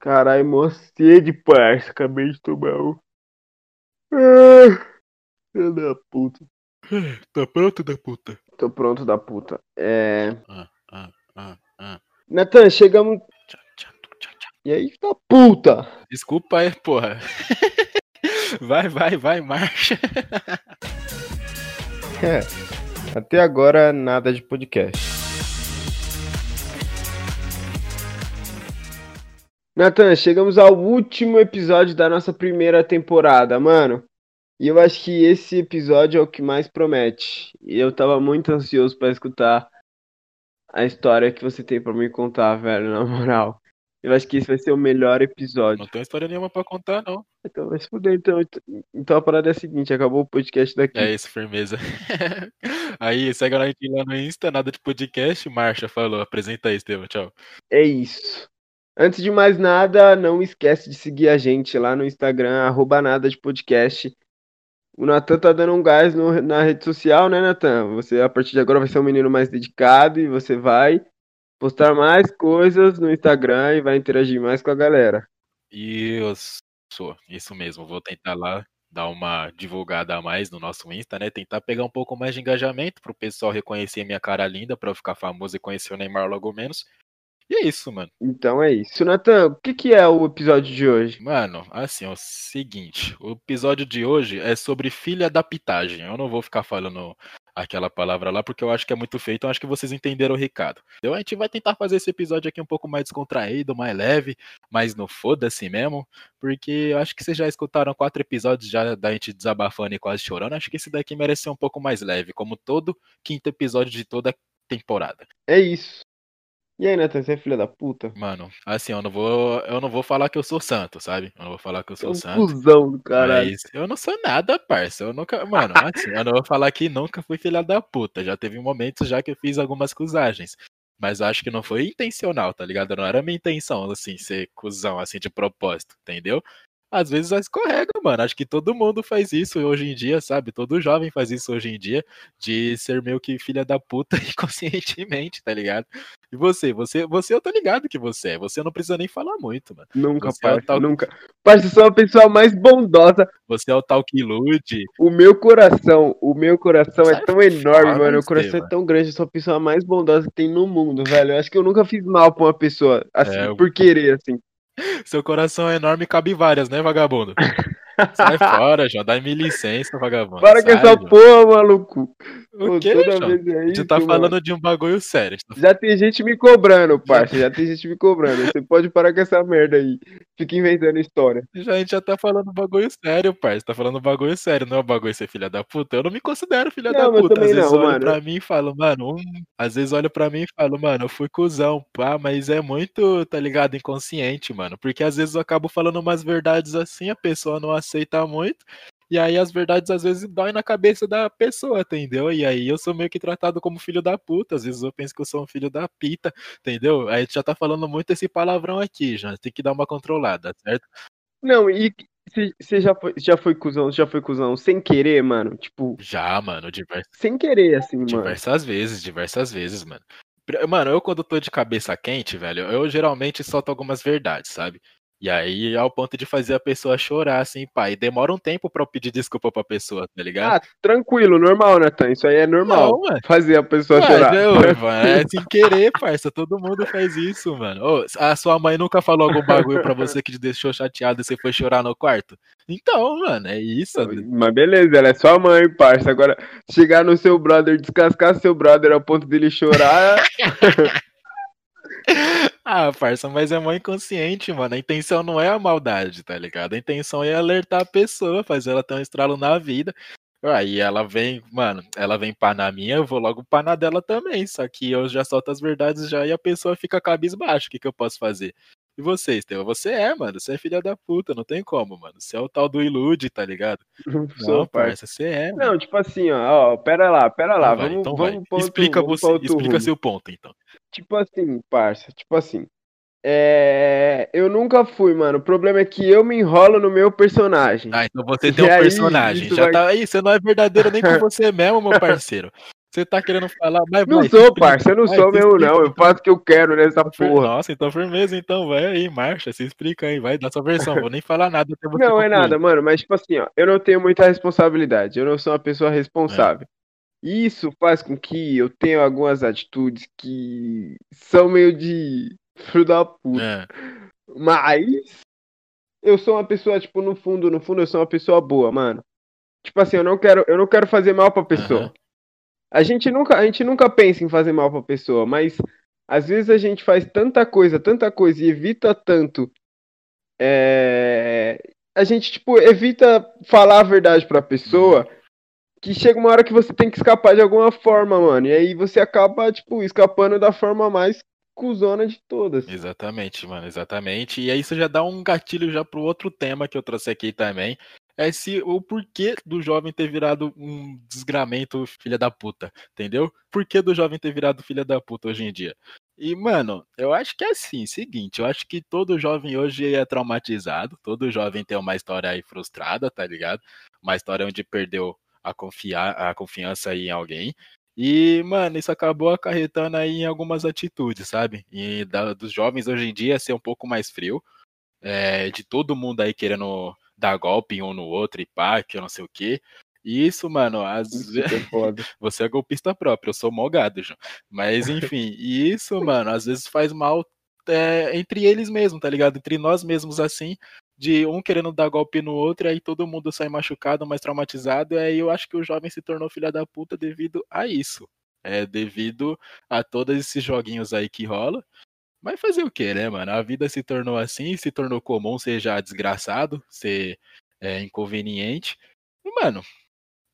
Caralho, mó sede, parça. Acabei de tomar um. Ah, Filho da puta. Tá pronto da puta? Tô pronto da puta. É. Ah, ah, ah, ah. Natan, chegamos. Tchau, tchau, tchau, tchau. E aí, da puta! Desculpa aí, porra. Vai, vai, vai, marcha. É. Até agora, nada de podcast. Natan, chegamos ao último episódio da nossa primeira temporada, mano. E eu acho que esse episódio é o que mais promete. E eu tava muito ansioso pra escutar a história que você tem pra me contar, velho, na moral. Eu acho que esse vai ser o melhor episódio. Não tenho história nenhuma pra contar, não. Então vai se fuder, então. Então a parada é a seguinte, acabou o podcast daqui. É isso, firmeza. Aí, segue a gente lá no Insta, nada de podcast. Marcha falou, apresenta aí, Estevam, tchau. É isso. Antes de mais nada, não esquece de seguir a gente lá no Instagram, arroba nada de podcast. O Natan tá dando um gás no- na rede social, né, Natan? Você, a partir de agora, vai ser um menino mais dedicado e você vai postar mais coisas no Instagram e vai interagir mais com a galera. Isso, isso mesmo. Vou tentar lá dar uma divulgada a mais no nosso Insta, né? Tentar pegar um pouco mais de engajamento pro pessoal reconhecer minha cara linda, pra eu ficar famoso e conhecer o Neymar logo menos. E é isso, mano. Então é isso. Natan, o que, que é o episódio de hoje? Mano, assim, é o seguinte, o episódio de hoje é sobre filha da pitagem. Eu não vou ficar falando aquela palavra lá porque eu acho que é muito feio, então acho que vocês entenderam o recado. Então a gente vai tentar fazer esse episódio aqui um pouco mais descontraído, mais leve, mais no foda-se mesmo, porque eu acho que vocês já escutaram quatro episódios já da gente desabafando e quase chorando. Acho que esse daqui merece ser um pouco mais leve, como todo quinto episódio de toda temporada. É isso. E aí, Natan, você é filha da puta? Mano, assim, eu não vou, eu não vou falar que eu sou santo, sabe? Eu não vou falar que eu Você é sou um santo. cuzão do caralho. Mas eu não sou nada, parça. Eu nunca. Mano, assim, eu não vou falar que nunca fui filha da puta. Já teve momentos já que eu fiz algumas cusagens. Mas acho que não foi intencional, tá ligado? Não era minha intenção, assim, ser cuzão, assim, de propósito, entendeu? Às vezes escorrega, mano. Acho que todo mundo faz isso hoje em dia, sabe? Todo jovem faz isso hoje em dia, de ser meio que filha da puta inconscientemente, tá ligado? E você, você, você eu tô ligado que você é. Você não precisa nem falar muito, mano. Nunca, Você é parça, tal- nunca. Parça, eu sou a pessoa mais bondosa Você é o tal que ilude. O meu coração, o meu coração é Sai tão enorme, mano. O coração Estevam. é tão grande, eu sou a pessoa mais bondosa que tem no mundo, velho. Eu acho que eu nunca fiz mal pra uma pessoa, assim, É, eu- por querer, assim. Seu coração é enorme e cabe várias, né, vagabundo? Sai fora, João. Dá-me licença, vagabundo. Para com essa João. porra, maluco. O que, toda João? vez é isso, tá mano. falando de um bagulho sério. Gente Já tem gente me cobrando, parça. Já tem gente me cobrando. Você pode parar com essa merda aí. Fica inventando história. tá- já, a gente já tá falando bagulho sério, parça. Tá falando bagulho sério, não é bagulho ser filha da puta. Eu não me considero filha Não, da puta. Às vezes não, olho mano. pra mim e falo, mano. Às vezes olho pra mim e falo, mano, eu fui cuzão, pá, mas é muito, tá ligado, inconsciente, mano. Porque às vezes eu acabo falando umas verdades assim, a pessoa não aceita muito. E aí as verdades às vezes doem na cabeça da pessoa, entendeu? E aí eu sou meio que tratado como filho da puta. Às vezes eu penso que eu sou um filho da pita, entendeu? Aí gente já tá falando muito esse palavrão aqui, já. Tem que dar uma controlada, certo? Não, e você já foi, já foi cuzão, já foi cuzão sem querer, mano? Tipo, Já, mano, divers- sem querer, assim, mano. diversas vezes, diversas vezes, mano. Mano, eu quando tô de cabeça quente, velho, eu geralmente solto algumas verdades, sabe? E aí ao ponto de fazer a pessoa chorar, assim. E demora um tempo pra eu pedir desculpa pra pessoa, tá ligado? Ah, tranquilo, normal, Natan. Isso aí é normal. Não. Fazer a pessoa Mas, chorar. é, mano, é sem querer, parça. Todo mundo faz isso, mano. Ô, a sua mãe nunca falou algum bagulho pra você que te deixou chateado e você foi chorar no quarto? Então, mano, é isso. Mas beleza, ela é sua mãe, parça. Agora, chegar no seu brother, descascar seu brother ao ponto dele chorar. Ah, parça, mas é mó inconsciente, mano. A intenção não é a maldade, tá ligado? A intenção é alertar a pessoa, fazer ela ter um estralo na vida. Aí ela vem, mano, ela vem pá na minha, eu vou logo pá na dela também. Só que eu já solto as verdades já e a pessoa fica cabisbaixo. O que, que eu posso fazer? E você, Estevão? Você é, mano. Você é filha da puta, não tem como, mano. Você é o tal do ilude, tá ligado? Não sou, parça. você é. mano. Não, tipo assim, ó, ó, pera lá, pera lá. Então vai, vamos, então vamos vai. pra outro- Explica vamos você, explica rumo. seu ponto, então. Tipo assim, parça, tipo assim. É... Eu nunca fui, mano. O problema é que eu me enrolo no meu personagem. Ah, então você E tem um aí, personagem. Já vai- tá aí, você não é verdadeiro nem com você mesmo, meu parceiro. Você tá querendo falar, mas Não vai, sou, parça, eu não vai, sou mesmo, não. Eu então. faço o que eu quero nessa porra. Nossa, então firmeza, então vai aí, marcha, se explica aí, vai, dá sua versão, vou nem falar nada até você Não é nada, concluir. mano, mas tipo assim, ó, eu não tenho muita responsabilidade, eu não sou uma pessoa É, responsável. E Isso faz com que eu tenha algumas atitudes que são meio de filho da puta. é, Mas eu sou uma pessoa, tipo, no fundo, no fundo, eu sou uma pessoa boa, mano. Tipo assim, eu não quero, eu não quero fazer mal pra pessoa. aham, A gente nunca, a gente nunca pensa em fazer mal pra pessoa, mas às vezes a gente faz tanta coisa, tanta coisa e evita tanto. é, A gente, tipo, evita falar a verdade pra uhum, pessoa que chega uma hora que você tem que escapar de alguma forma, mano. E aí você acaba, tipo, escapando da forma mais cuzona de todas. exatamente, mano, exatamente. E aí isso já dá um gatilho já pro outro tema que eu trouxe aqui também. É se o porquê do jovem ter virado um desgramento filha da puta, entendeu? Por que do jovem ter virado filha da puta hoje em dia? E, mano, eu acho que é assim, seguinte, eu acho que todo jovem hoje é traumatizado, todo jovem tem uma história aí frustrada, tá ligado? Uma história onde perdeu a, confiar, a confiança aí em alguém. E, mano, isso acabou acarretando aí em algumas atitudes, sabe? E da- dos jovens hoje em dia ser um pouco mais frio, é, de todo mundo aí querendo dar golpe um no outro e pá, que eu não sei o quê. E isso, mano, às vezes. é. Você é golpista próprio, eu sou mogado, João. Mas enfim, isso, mano, às vezes faz mal é, entre eles mesmos, tá ligado? Entre nós mesmos, assim, de um querendo dar golpe no outro, e aí todo mundo sai machucado, mais traumatizado, aí eu acho que o jovem se tornou filha da puta devido a isso. É devido a todos esses joguinhos aí que rola. Mas fazer o que, né, mano? A vida se tornou assim, se tornou comum ser já desgraçado, ser é, inconveniente. E, mano,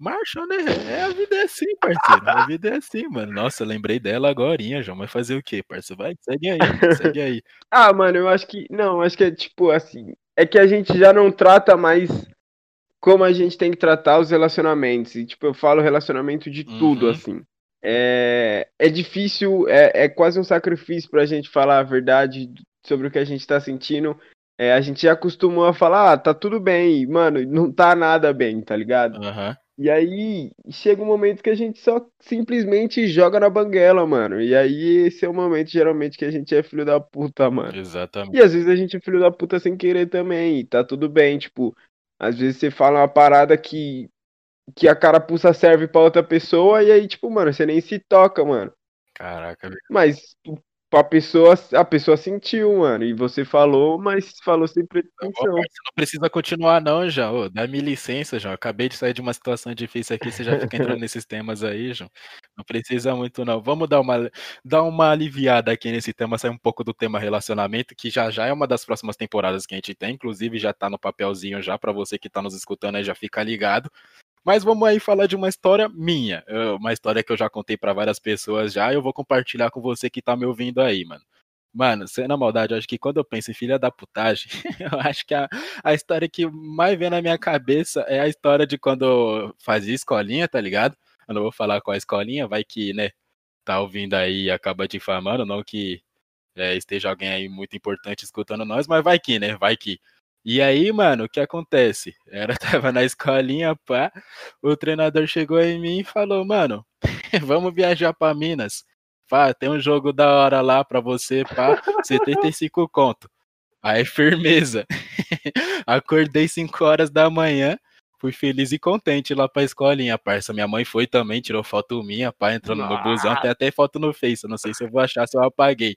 Marcha, né? É, a vida é assim, parceiro. A vida é assim, mano. Nossa, lembrei dela agorinha, João. Mas fazer o quê, parceiro? Vai, segue aí, segue aí. Ah, mano, eu acho que. Não, acho que é tipo assim. É que a gente já não trata mais como a gente tem que tratar os relacionamentos. E, tipo, eu falo relacionamento de tudo, Uhum. assim. É, é difícil, é, é quase um sacrifício pra gente falar a verdade sobre o que a gente tá sentindo. É, a gente já acostumou a falar, ah, tá tudo bem, mano, não tá nada bem, tá ligado? Aham. E aí chega um momento que a gente só simplesmente joga na banguela, mano. E aí esse é o momento, geralmente, que a gente é filho da puta, mano. Exatamente. E às vezes a gente é filho da puta sem querer também, e tá tudo bem, tipo, às vezes você fala uma parada que, que a carapuça serve pra outra pessoa, e aí, tipo, mano, você nem se toca, mano. Caraca, velho. Mas a pessoa, a pessoa sentiu, mano, e você falou, mas falou sem pretensão. parceiro, não precisa continuar, não, João. Dá-me licença, João. Acabei de sair de uma situação difícil aqui, você já fica entrando nesses temas aí, João. Não precisa muito, não. Vamos dar uma, dar uma aliviada aqui nesse tema, sair um pouco do tema relacionamento, que já já é uma das próximas temporadas que a gente tem. Inclusive, já tá no papelzinho já, pra você que tá nos escutando aí, já fica ligado. Mas vamos aí falar de uma história minha, uma história que eu já contei pra várias pessoas já, e eu vou compartilhar com você que tá me ouvindo aí, mano. Mano, sem na maldade, eu acho que quando eu penso em filha da putagem, eu acho que a, a história que mais vem na minha cabeça é a história de quando eu fazia escolinha, tá ligado? Eu não vou falar qual a escolinha, vai que, né, tá ouvindo aí e acaba difamando, não que é, esteja alguém aí muito importante escutando nós, mas vai que, né, vai que. E aí, mano, o que acontece? Era, tava na escolinha, pá, o treinador chegou em mim e falou, mano, vamos viajar pra Minas. Pá, tem um jogo da hora lá pra você, pá, 75 conto. Aí, firmeza. Acordei 5 horas da manhã, fui feliz e contente lá pra escolinha, parça. Minha mãe foi também, tirou foto minha, pá, entrando no busão, tem até foto no Face, eu não sei se eu vou achar se eu apaguei.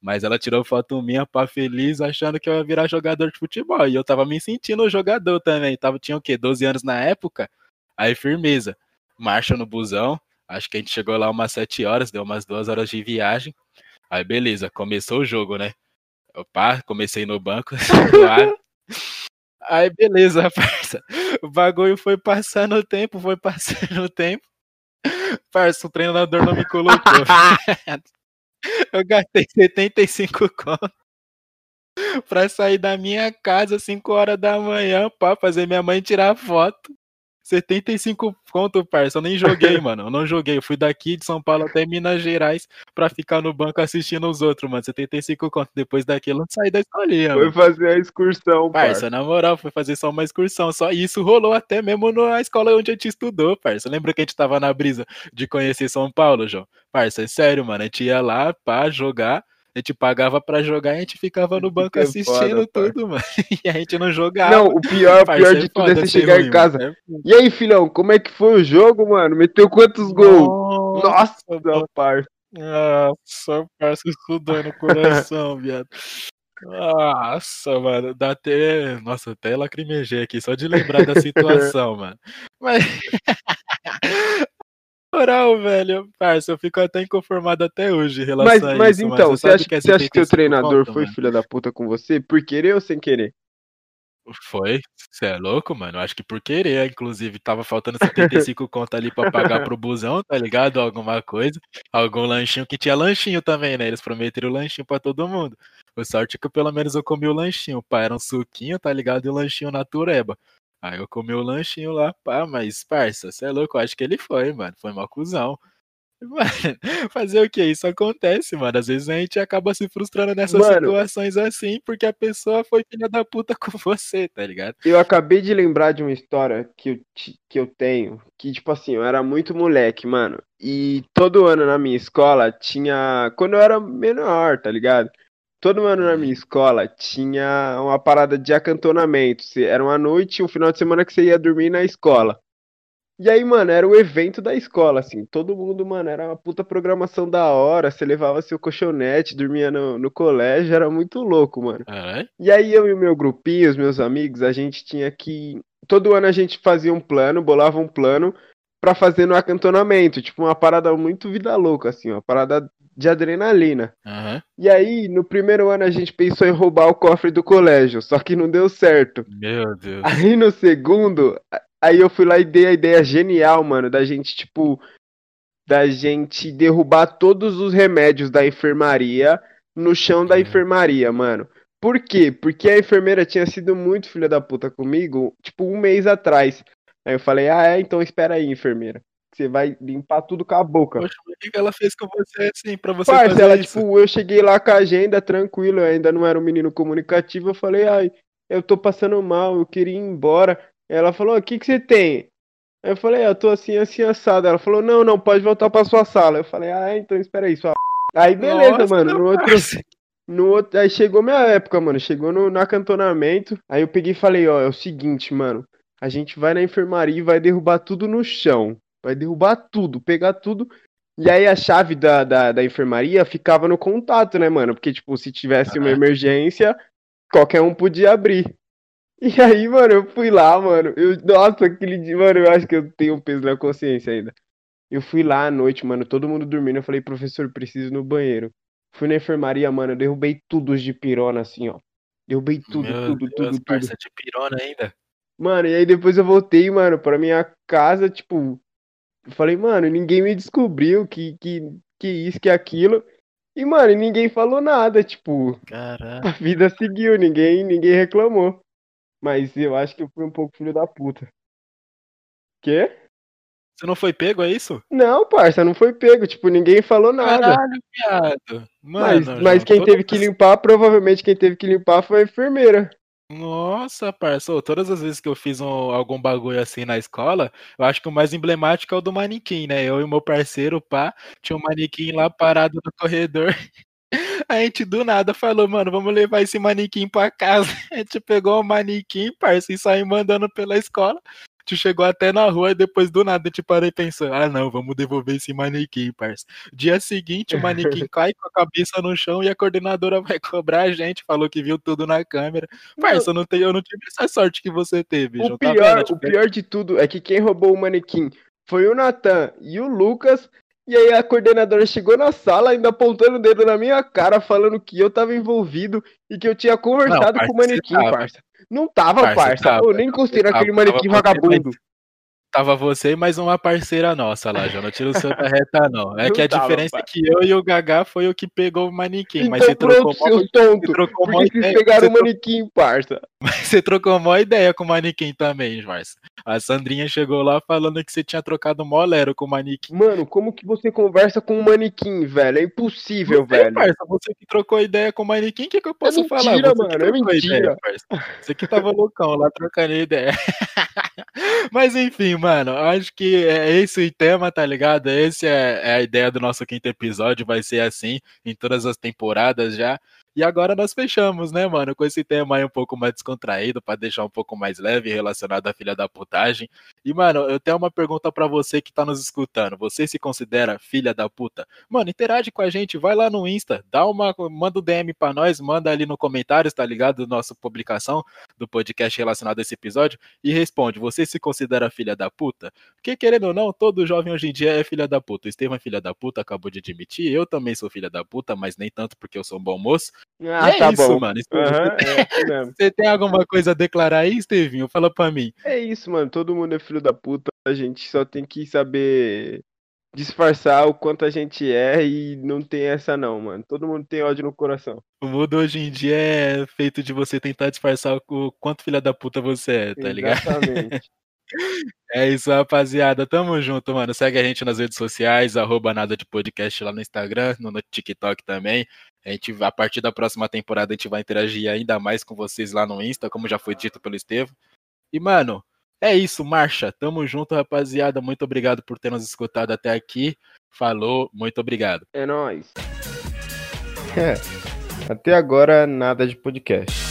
Mas ela tirou foto minha, pá, feliz, achando que eu ia virar jogador de futebol. E eu tava me sentindo jogador também. Tava, tinha o quê? 12 anos na época? Aí, firmeza. Marcha no busão. Acho que a gente chegou lá umas 7 horas, deu umas 2 horas de viagem. Aí, beleza, começou o jogo, né? Opa, comecei no banco. Aí, beleza, parça. O bagulho foi passando o tempo, foi passando o tempo. Parça, o treinador não me colocou. Eu gastei 75 conto pra sair da minha casa 5 horas da manhã pra fazer minha mãe tirar foto. 75 conto, parça. Eu nem joguei, mano. Eu não joguei. Eu fui daqui de São Paulo até Minas Gerais pra ficar no banco assistindo os outros, mano. 75 conto. Depois daquilo, eu saí da escolinha, Foi mano. fazer a excursão, Parça, parça. na moral, foi fazer só uma excursão. Só isso rolou até mesmo na escola onde a gente estudou, parça. Lembra que a gente tava na brisa de conhecer São Paulo, João? Parça, é sério, mano. A gente ia lá pra jogar. A gente pagava pra jogar e a gente ficava no banco é assistindo foda, tudo, mano. E a gente não jogava. Não, o pior, o pior é de tudo é você chegar ruim, em casa. É E aí, filhão, como é que foi o jogo, mano? Meteu quantos gols? Nossa, Nossa, parça. Nossa, parça, estudando no coração, viado. Nossa, mano, dá até. Nossa, até lacrimejei aqui só de lembrar da situação, mano. Mas. Moral, velho, parça, eu fico até inconformado até hoje em relação Mas, a mas isso, então, você sabe acha, que é você acha que seu 75 treinador foi mano? filha da puta com você por querer ou sem querer? Foi? Você é louco, mano? Acho que por querer, inclusive, tava faltando 75 conto ali pra pagar pro busão, tá ligado? Alguma coisa. Algum lanchinho que tinha lanchinho também, né? Eles prometeram lanchinho pra todo mundo. O sorte é que pelo menos eu comi o lanchinho, pá. Era um suquinho, tá ligado? E o lanchinho natureba. Aí eu comi o lanchinho lá, pá, mas, parça, você é louco? Eu acho que ele foi, mano. Foi uma cuzão. Mano, fazer o que? Isso acontece, mano. Às vezes a gente acaba se frustrando nessas Mano. situações assim, porque a pessoa foi filha da puta com você, tá ligado? Eu acabei de lembrar de uma história que eu, que eu tenho, que, tipo assim, eu era muito moleque, mano. E todo ano na minha escola tinha. Quando eu era menor, tá ligado? Todo ano na minha escola tinha uma parada de acantonamento. Era uma noite, um final de semana que você ia dormir na escola. E aí, mano, era o evento da escola, assim. Todo mundo, mano, era uma puta programação da hora. Você levava seu colchonete, dormia no, no colégio, era muito louco, mano. Caralho. E aí eu e o meu grupinho, os meus amigos, a gente tinha que. Todo ano a gente fazia um plano, bolava um plano pra fazer no acantonamento. Tipo, uma parada muito vida louca, assim, uma parada de adrenalina. Aham. E aí, no primeiro ano a gente pensou em roubar o cofre do colégio, só que não deu certo. Meu Deus. Aí no segundo, aí eu fui lá e dei a ideia genial, mano, da gente, tipo, da gente derrubar todos os remédios da enfermaria no chão da Uhum. enfermaria, mano. Por quê? Porque a enfermeira tinha sido muito filha da puta comigo, tipo, um mês atrás. Aí eu falei, ah, é, então espera aí, enfermeira. Você vai limpar tudo com a boca. Poxa, o que ela fez com você assim, pra você Parça, fazer ela, isso? tipo, eu cheguei lá com a agenda tranquilo, eu ainda não era um menino comunicativo, eu falei, ai, eu tô passando mal, eu queria ir embora. Ela falou, o que que você tem? Aí eu falei, ah, eu tô assim, assim, assado. Ela falou, não, não, pode voltar pra sua sala. Eu falei, ah, então espera aí, sua... Aí beleza, Nossa, mano, no outro, no outro, aí chegou minha época, mano, chegou no, no acantonamento, aí eu peguei e falei, ó, é o seguinte, mano, a gente vai na enfermaria e vai derrubar tudo no chão, vai derrubar tudo, pegar tudo, e aí a chave da, da, da enfermaria ficava no contato, né, mano, porque, tipo, se tivesse uma emergência, qualquer um podia abrir. E aí, mano, eu fui lá, mano, eu, nossa, aquele dia, mano, eu acho que eu tenho um peso na consciência ainda. Eu fui lá à noite, mano, todo mundo dormindo. Eu falei, professor, preciso ir no banheiro. Fui na enfermaria, mano, eu derrubei tudo de pirona, assim, ó. Derrubei tudo, Meu tudo, Deus, tudo, tudo. de pirona ainda. Mano, e aí depois eu voltei, mano, pra minha casa, tipo. Eu falei, mano, ninguém me descobriu que, que, que isso, que aquilo. E, mano, ninguém falou nada, tipo, Caralho. a vida seguiu, ninguém, ninguém reclamou. Mas eu acho que eu fui um pouco filho da puta. Quê? Você não foi pego, é isso? Não, parça, não foi pego, tipo, ninguém falou nada. Caralho, viado. Mas, Mano, mas João, quem teve que limpar, provavelmente quem teve que limpar foi a enfermeira. Nossa, parça, todas as vezes que eu fiz um- algum bagulho assim na escola, eu acho que o mais emblemático é o do manequim, né? Eu e meu parceiro, pá, tinha um manequim lá parado no corredor. A gente do nada falou, mano, vamos levar esse manequim pra casa. A gente pegou o manequim, parça, e saiu mandando pela escola. Gente chegou até na rua e depois do nada a gente parou e pensou, ah não, vamos devolver esse manequim, parça. Dia seguinte o manequim cai com a cabeça no chão e a coordenadora vai cobrar a gente, falou que viu tudo na câmera. Parça, eu não, tenho, eu não tive essa sorte que você teve, O João. Tá pior, vendo? o pior de tudo é que quem roubou o manequim foi o Natan e o Lucas. E aí a coordenadora chegou na sala, ainda apontando o dedo na minha cara, falando que eu tava envolvido e que eu tinha conversado Não, com o manequim, parça. Não tava, Parça, parça. tava, eu nem encostei naquele tava manequim vagabundo. Tava você e mais uma parceira nossa lá, João. Não tira o seu da reta, não. É Não que a tava, diferença pai. é que eu e o Gagá foi o que pegou o manequim, mas Então você trocou pronto, mó- seus você trocou Por mó que vocês ideia, pegaram você o manequim, parça? Mas você trocou uma ideia com o manequim também, Márcio. A Sandrinha chegou lá falando que você tinha trocado mó lero com o manequim. Mano, como que você conversa com um manequim, velho? É impossível, você, velho. Parça, você que trocou ideia com o manequim, o que, que eu posso é mentira, falar? Você mano, é mentira. Ideia, você que tava loucão lá trocando ideia. Mas enfim, mano, acho que é esse o tema, tá ligado? Esse é, é a ideia do nosso quinto episódio, vai ser assim em todas as temporadas já. E agora nós fechamos, né, mano, com esse tema aí um pouco mais descontraído, para deixar um pouco mais leve relacionado à filha da putagem. E, mano, eu tenho uma pergunta para você que tá nos escutando. Você se considera filha da puta? Mano, interage com a gente, vai lá no Insta, dá uma, manda um DM para nós, manda ali no comentários, tá ligado? Nossa publicação do podcast relacionado a esse episódio e responde: você se considera filha da puta? Porque, querendo ou não, todo jovem hoje em dia é filha da puta. O Estevam é filha da puta, acabou de admitir. Eu também sou filha da puta, mas nem tanto porque eu sou um bom moço. Ah, é tá isso, bom. mano. Uhum, você, é você tem alguma coisa a declarar aí, Estevinho? Fala pra mim. É isso, mano. Todo mundo é filho da puta. A gente só tem que saber disfarçar o quanto a gente é e não tem essa não, mano. Todo mundo tem ódio no coração. O mundo hoje em dia é feito de você tentar disfarçar o quanto filha da puta você é, tá ligado? Exatamente. É isso, rapaziada. Tamo junto, mano. Segue a gente nas redes sociais, arroba nada de podcast lá no Instagram, no TikTok também. A gente, a partir da próxima temporada, a gente vai interagir ainda mais com vocês lá no Insta, como já foi dito pelo Estevam. E, mano, é isso, marcha. Tamo junto, rapaziada. Muito obrigado por ter nos escutado até aqui. Falou, muito obrigado. É nóis. É, até agora, nada de podcast.